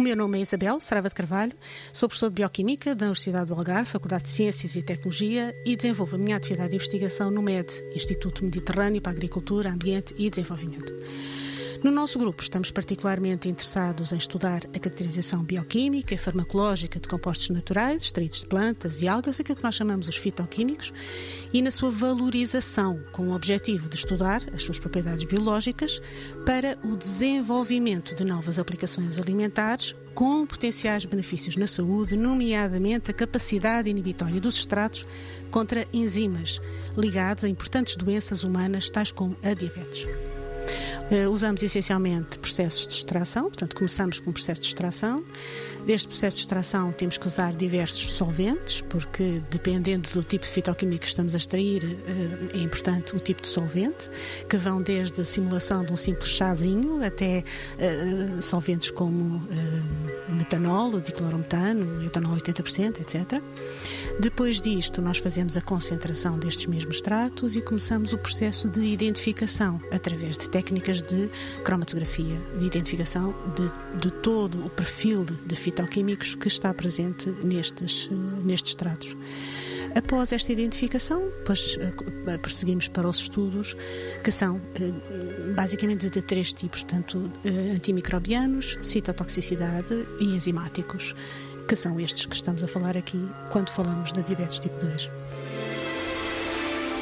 meu nome é Isabel Sarava de Carvalho, sou professor de Bioquímica da Universidade do Algarve, Faculdade de Ciências e Tecnologia e desenvolvo a minha atividade de investigação no MED, Instituto Mediterrâneo para Agricultura, Ambiente e Desenvolvimento. No nosso grupo, estamos particularmente interessados em estudar a caracterização bioquímica e farmacológica de compostos naturais, extraídos de plantas e algas, aquilo que nós chamamos os fitoquímicos, e na sua valorização, com o objetivo de estudar as suas propriedades biológicas para o desenvolvimento de novas aplicações alimentares com potenciais benefícios na saúde, nomeadamente a capacidade inibitória dos extratos contra enzimas ligados a importantes doenças humanas, tais como a diabetes. Uh, usamos essencialmente processos de extração, portanto, começamos com um processo de extração. Deste processo de extração, temos que usar diversos solventes, porque dependendo do tipo de fitoquímico que estamos a extrair, uh, é importante o tipo de solvente, que vão desde a simulação de um simples chazinho até uh, solventes como metanol, diclorometano, etanol 80%, etc. Depois disto, nós fazemos a concentração destes mesmos extratos e começamos o processo de identificação através de técnicas de cromatografia, de identificação de, de todo o perfil de fitoquímicos que está presente nestes, nestes extratos. Após esta identificação, depois eh, prosseguimos para os estudos, que são eh, basicamente de três tipos, portanto, eh, antimicrobianos, citotoxicidade e enzimáticos que são estes que estamos a falar aqui quando falamos da diabetes tipo 2.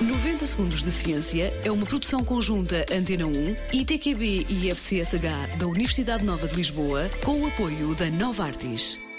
90 Segundos de Ciência é uma produção conjunta Antena 1, ITQB e FCSH da Universidade Nova de Lisboa, com o apoio da Nova Artis.